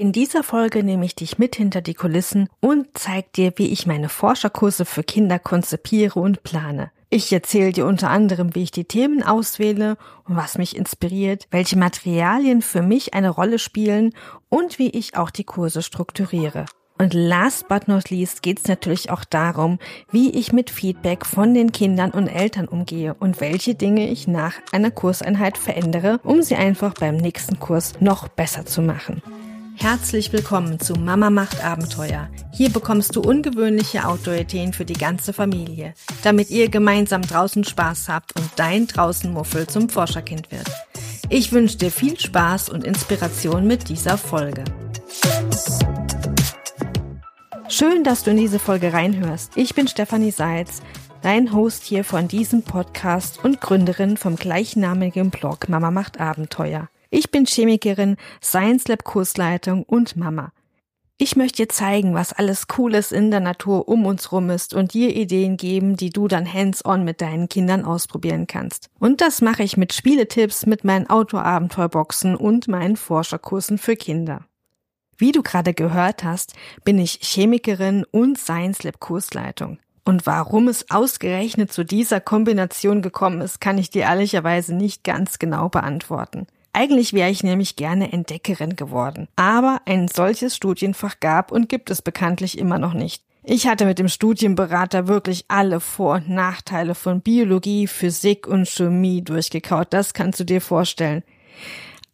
In dieser Folge nehme ich dich mit hinter die Kulissen und zeige dir, wie ich meine Forscherkurse für Kinder konzipiere und plane. Ich erzähle dir unter anderem, wie ich die Themen auswähle und was mich inspiriert, welche Materialien für mich eine Rolle spielen und wie ich auch die Kurse strukturiere. Und last but not least geht es natürlich auch darum, wie ich mit Feedback von den Kindern und Eltern umgehe und welche Dinge ich nach einer Kurseinheit verändere, um sie einfach beim nächsten Kurs noch besser zu machen. Herzlich willkommen zu Mama macht Abenteuer. Hier bekommst du ungewöhnliche Outdoor-Ideen für die ganze Familie, damit ihr gemeinsam draußen Spaß habt und dein Draußenmuffel zum Forscherkind wird. Ich wünsche dir viel Spaß und Inspiration mit dieser Folge. Schön, dass du in diese Folge reinhörst. Ich bin Stefanie Seitz, dein Host hier von diesem Podcast und Gründerin vom gleichnamigen Blog Mama macht Abenteuer. Ich bin Chemikerin, Science Lab Kursleitung und Mama. Ich möchte dir zeigen, was alles Cooles in der Natur um uns rum ist und dir Ideen geben, die du dann hands-on mit deinen Kindern ausprobieren kannst. Und das mache ich mit Spieletipps, mit meinen Outdoor-Abenteuerboxen und meinen Forscherkursen für Kinder. Wie du gerade gehört hast, bin ich Chemikerin und Science Lab Kursleitung. Und warum es ausgerechnet zu dieser Kombination gekommen ist, kann ich dir ehrlicherweise nicht ganz genau beantworten. Eigentlich wäre ich nämlich gerne Entdeckerin geworden. Aber ein solches Studienfach gab und gibt es bekanntlich immer noch nicht. Ich hatte mit dem Studienberater wirklich alle Vor- und Nachteile von Biologie, Physik und Chemie durchgekaut. Das kannst du dir vorstellen.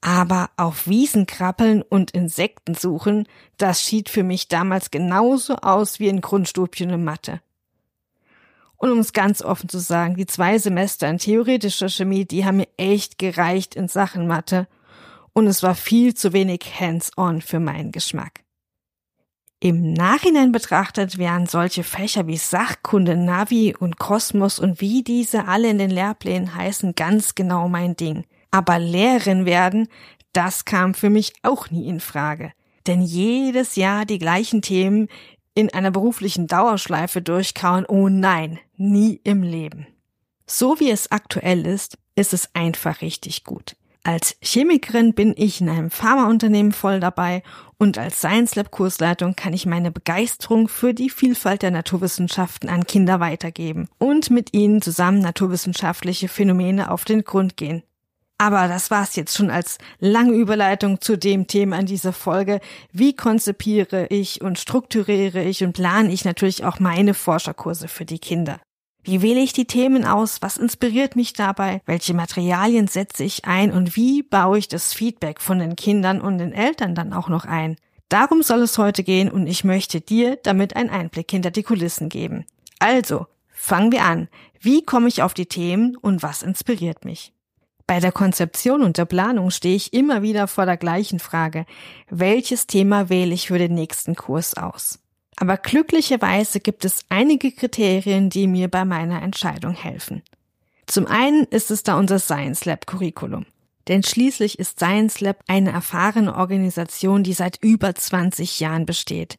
Aber auf Wiesen krabbeln und Insekten suchen, das schied für mich damals genauso aus wie ein Grundstubchen in Mathe. Und um es ganz offen zu sagen, die zwei Semester in theoretischer Chemie, die haben mir echt gereicht in Sachen Mathe. Und es war viel zu wenig hands-on für meinen Geschmack. Im Nachhinein betrachtet wären solche Fächer wie Sachkunde, Navi und Kosmos und wie diese alle in den Lehrplänen heißen ganz genau mein Ding. Aber Lehrerin werden, das kam für mich auch nie in Frage. Denn jedes Jahr die gleichen Themen in einer beruflichen Dauerschleife durchkauen, oh nein, nie im Leben. So wie es aktuell ist, ist es einfach richtig gut. Als Chemikerin bin ich in einem Pharmaunternehmen voll dabei und als Science Lab Kursleitung kann ich meine Begeisterung für die Vielfalt der Naturwissenschaften an Kinder weitergeben und mit ihnen zusammen naturwissenschaftliche Phänomene auf den Grund gehen. Aber das war's jetzt schon als lange Überleitung zu dem Thema in dieser Folge. Wie konzipiere ich und strukturiere ich und plane ich natürlich auch meine Forscherkurse für die Kinder? Wie wähle ich die Themen aus? Was inspiriert mich dabei? Welche Materialien setze ich ein? Und wie baue ich das Feedback von den Kindern und den Eltern dann auch noch ein? Darum soll es heute gehen und ich möchte dir damit einen Einblick hinter die Kulissen geben. Also, fangen wir an. Wie komme ich auf die Themen und was inspiriert mich? Bei der Konzeption und der Planung stehe ich immer wieder vor der gleichen Frage, welches Thema wähle ich für den nächsten Kurs aus? Aber glücklicherweise gibt es einige Kriterien, die mir bei meiner Entscheidung helfen. Zum einen ist es da unser Science Lab Curriculum. Denn schließlich ist Science Lab eine erfahrene Organisation, die seit über 20 Jahren besteht.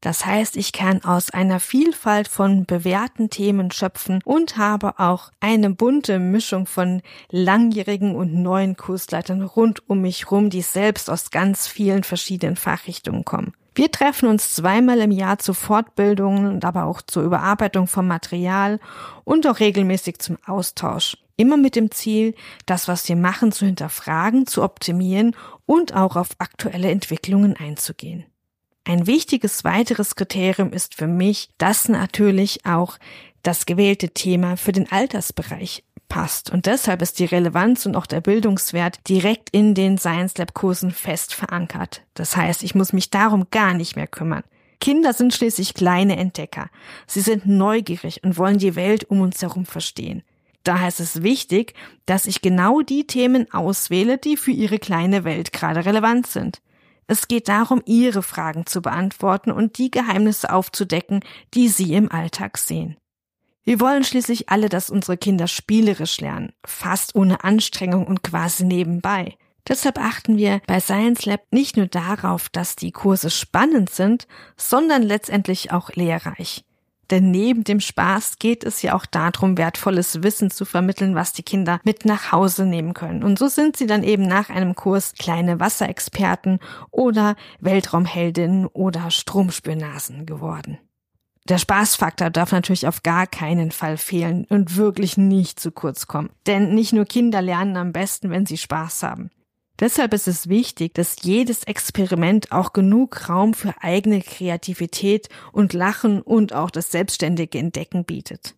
Das heißt, ich kann aus einer Vielfalt von bewährten Themen schöpfen und habe auch eine bunte Mischung von langjährigen und neuen Kursleitern rund um mich rum, die selbst aus ganz vielen verschiedenen Fachrichtungen kommen. Wir treffen uns zweimal im Jahr zu Fortbildungen und aber auch zur Überarbeitung vom Material und auch regelmäßig zum Austausch. Immer mit dem Ziel, das, was wir machen, zu hinterfragen, zu optimieren und auch auf aktuelle Entwicklungen einzugehen. Ein wichtiges weiteres Kriterium ist für mich, dass natürlich auch das gewählte Thema für den Altersbereich passt. Und deshalb ist die Relevanz und auch der Bildungswert direkt in den Science Lab Kursen fest verankert. Das heißt, ich muss mich darum gar nicht mehr kümmern. Kinder sind schließlich kleine Entdecker. Sie sind neugierig und wollen die Welt um uns herum verstehen. Daher ist es wichtig, dass ich genau die Themen auswähle, die für ihre kleine Welt gerade relevant sind. Es geht darum, ihre Fragen zu beantworten und die Geheimnisse aufzudecken, die sie im Alltag sehen. Wir wollen schließlich alle, dass unsere Kinder spielerisch lernen, fast ohne Anstrengung und quasi nebenbei. Deshalb achten wir bei Science Lab nicht nur darauf, dass die Kurse spannend sind, sondern letztendlich auch lehrreich. Denn neben dem Spaß geht es ja auch darum, wertvolles Wissen zu vermitteln, was die Kinder mit nach Hause nehmen können. Und so sind sie dann eben nach einem Kurs kleine Wasserexperten oder Weltraumheldinnen oder Stromspürnasen geworden. Der Spaßfaktor darf natürlich auf gar keinen Fall fehlen und wirklich nicht zu kurz kommen. Denn nicht nur Kinder lernen am besten, wenn sie Spaß haben. Deshalb ist es wichtig, dass jedes Experiment auch genug Raum für eigene Kreativität und Lachen und auch das selbstständige Entdecken bietet.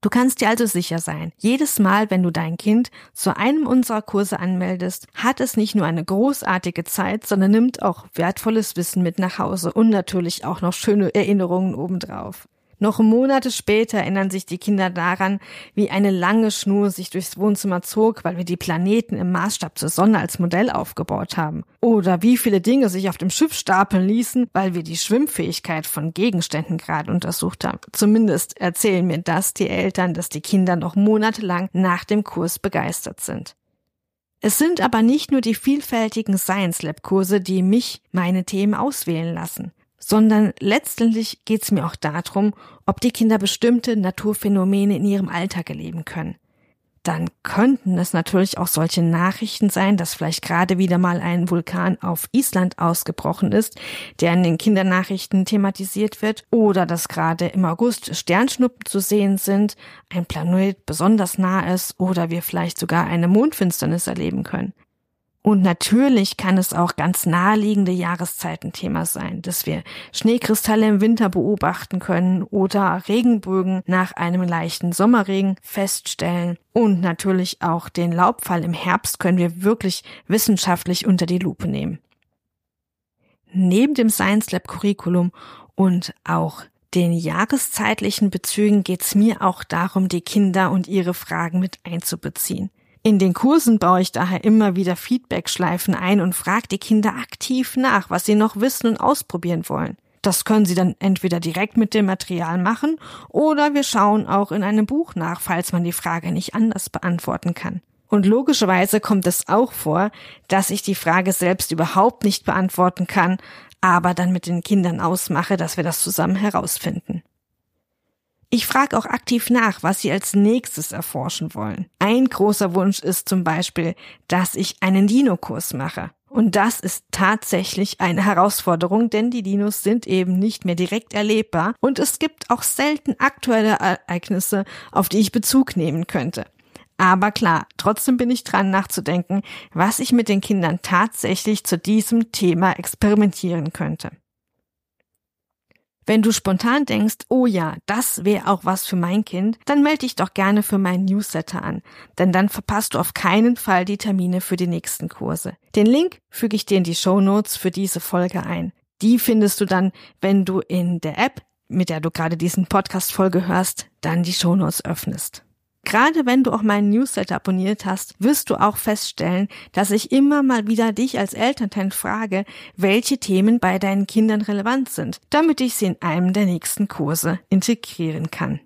Du kannst dir also sicher sein, jedes Mal, wenn du dein Kind zu einem unserer Kurse anmeldest, hat es nicht nur eine großartige Zeit, sondern nimmt auch wertvolles Wissen mit nach Hause und natürlich auch noch schöne Erinnerungen obendrauf. Noch Monate später erinnern sich die Kinder daran, wie eine lange Schnur sich durchs Wohnzimmer zog, weil wir die Planeten im Maßstab zur Sonne als Modell aufgebaut haben. Oder wie viele Dinge sich auf dem Schiff stapeln ließen, weil wir die Schwimmfähigkeit von Gegenständen gerade untersucht haben. Zumindest erzählen mir das die Eltern, dass die Kinder noch monatelang nach dem Kurs begeistert sind. Es sind aber nicht nur die vielfältigen Science Lab Kurse, die mich meine Themen auswählen lassen sondern letztendlich geht es mir auch darum, ob die Kinder bestimmte Naturphänomene in ihrem Alltag erleben können. Dann könnten es natürlich auch solche Nachrichten sein, dass vielleicht gerade wieder mal ein Vulkan auf Island ausgebrochen ist, der in den Kindernachrichten thematisiert wird, oder dass gerade im August Sternschnuppen zu sehen sind, ein Planet besonders nah ist oder wir vielleicht sogar eine Mondfinsternis erleben können. Und natürlich kann es auch ganz naheliegende Jahreszeitenthema sein, dass wir Schneekristalle im Winter beobachten können oder Regenbögen nach einem leichten Sommerregen feststellen. Und natürlich auch den Laubfall im Herbst können wir wirklich wissenschaftlich unter die Lupe nehmen. Neben dem Science Lab Curriculum und auch den jahreszeitlichen Bezügen geht es mir auch darum, die Kinder und ihre Fragen mit einzubeziehen. In den Kursen baue ich daher immer wieder Feedback-Schleifen ein und frage die Kinder aktiv nach, was sie noch wissen und ausprobieren wollen. Das können Sie dann entweder direkt mit dem Material machen oder wir schauen auch in einem Buch nach, falls man die Frage nicht anders beantworten kann. Und logischerweise kommt es auch vor, dass ich die Frage selbst überhaupt nicht beantworten kann, aber dann mit den Kindern ausmache, dass wir das zusammen herausfinden. Ich frage auch aktiv nach, was Sie als nächstes erforschen wollen. Ein großer Wunsch ist zum Beispiel, dass ich einen Dino-Kurs mache. Und das ist tatsächlich eine Herausforderung, denn die Dinos sind eben nicht mehr direkt erlebbar und es gibt auch selten aktuelle Ereignisse, auf die ich Bezug nehmen könnte. Aber klar, trotzdem bin ich dran nachzudenken, was ich mit den Kindern tatsächlich zu diesem Thema experimentieren könnte. Wenn du spontan denkst, oh ja, das wäre auch was für mein Kind, dann melde dich doch gerne für meinen Newsletter an, denn dann verpasst du auf keinen Fall die Termine für die nächsten Kurse. Den Link füge ich dir in die Show Notes für diese Folge ein. Die findest du dann, wenn du in der App, mit der du gerade diesen Podcast Folge hörst, dann die Show Notes öffnest. Gerade wenn du auch meinen Newsletter abonniert hast, wirst du auch feststellen, dass ich immer mal wieder dich als Elternteil frage, welche Themen bei deinen Kindern relevant sind, damit ich sie in einem der nächsten Kurse integrieren kann.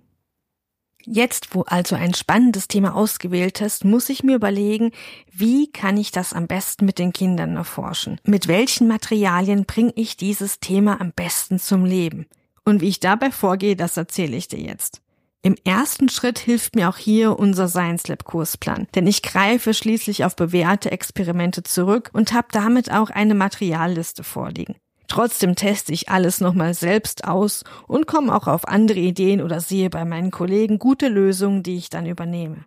Jetzt, wo also ein spannendes Thema ausgewählt hast, muss ich mir überlegen, wie kann ich das am besten mit den Kindern erforschen? Mit welchen Materialien bringe ich dieses Thema am besten zum Leben? Und wie ich dabei vorgehe, das erzähle ich dir jetzt. Im ersten Schritt hilft mir auch hier unser Science Lab Kursplan, denn ich greife schließlich auf bewährte Experimente zurück und habe damit auch eine Materialliste vorliegen. Trotzdem teste ich alles nochmal selbst aus und komme auch auf andere Ideen oder sehe bei meinen Kollegen gute Lösungen, die ich dann übernehme.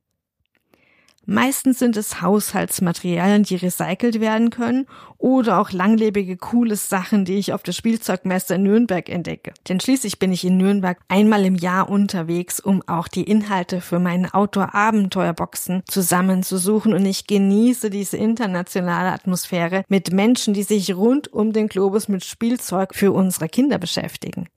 Meistens sind es Haushaltsmaterialien, die recycelt werden können oder auch langlebige, coole Sachen, die ich auf der Spielzeugmesse in Nürnberg entdecke. Denn schließlich bin ich in Nürnberg einmal im Jahr unterwegs, um auch die Inhalte für meine Outdoor-Abenteuerboxen zusammenzusuchen und ich genieße diese internationale Atmosphäre mit Menschen, die sich rund um den Globus mit Spielzeug für unsere Kinder beschäftigen.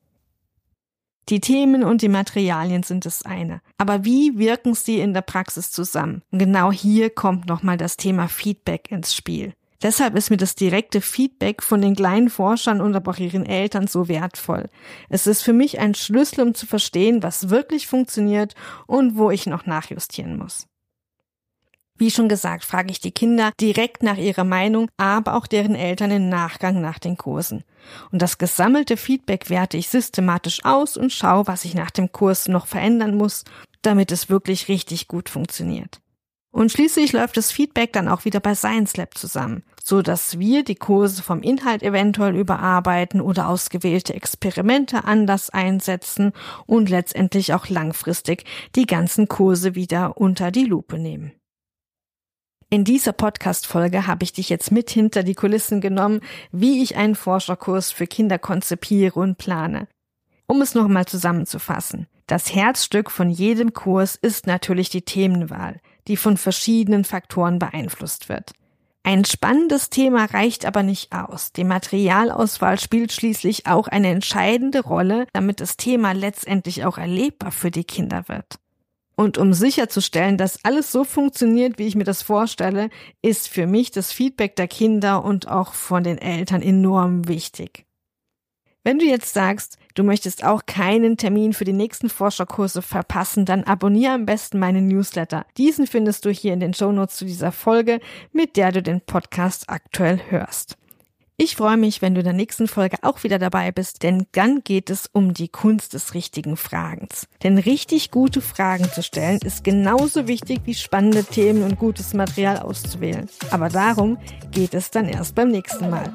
Die Themen und die Materialien sind das eine. Aber wie wirken sie in der Praxis zusammen? Und genau hier kommt nochmal das Thema Feedback ins Spiel. Deshalb ist mir das direkte Feedback von den kleinen Forschern und aber auch ihren Eltern so wertvoll. Es ist für mich ein Schlüssel, um zu verstehen, was wirklich funktioniert und wo ich noch nachjustieren muss. Wie schon gesagt, frage ich die Kinder direkt nach ihrer Meinung, aber auch deren Eltern im Nachgang nach den Kursen. Und das gesammelte Feedback werte ich systematisch aus und schaue, was ich nach dem Kurs noch verändern muss, damit es wirklich richtig gut funktioniert. Und schließlich läuft das Feedback dann auch wieder bei Science Lab zusammen, so dass wir die Kurse vom Inhalt eventuell überarbeiten oder ausgewählte Experimente anders einsetzen und letztendlich auch langfristig die ganzen Kurse wieder unter die Lupe nehmen. In dieser Podcast-Folge habe ich dich jetzt mit hinter die Kulissen genommen, wie ich einen Forscherkurs für Kinder konzipiere und plane. Um es nochmal zusammenzufassen. Das Herzstück von jedem Kurs ist natürlich die Themenwahl die von verschiedenen Faktoren beeinflusst wird. Ein spannendes Thema reicht aber nicht aus. Die Materialauswahl spielt schließlich auch eine entscheidende Rolle, damit das Thema letztendlich auch erlebbar für die Kinder wird. Und um sicherzustellen, dass alles so funktioniert, wie ich mir das vorstelle, ist für mich das Feedback der Kinder und auch von den Eltern enorm wichtig. Wenn du jetzt sagst, du möchtest auch keinen Termin für die nächsten Forscherkurse verpassen, dann abonniere am besten meinen Newsletter. Diesen findest du hier in den Shownotes zu dieser Folge, mit der du den Podcast aktuell hörst. Ich freue mich, wenn du in der nächsten Folge auch wieder dabei bist, denn dann geht es um die Kunst des richtigen Fragens. Denn richtig gute Fragen zu stellen ist genauso wichtig wie spannende Themen und gutes Material auszuwählen. Aber darum geht es dann erst beim nächsten Mal.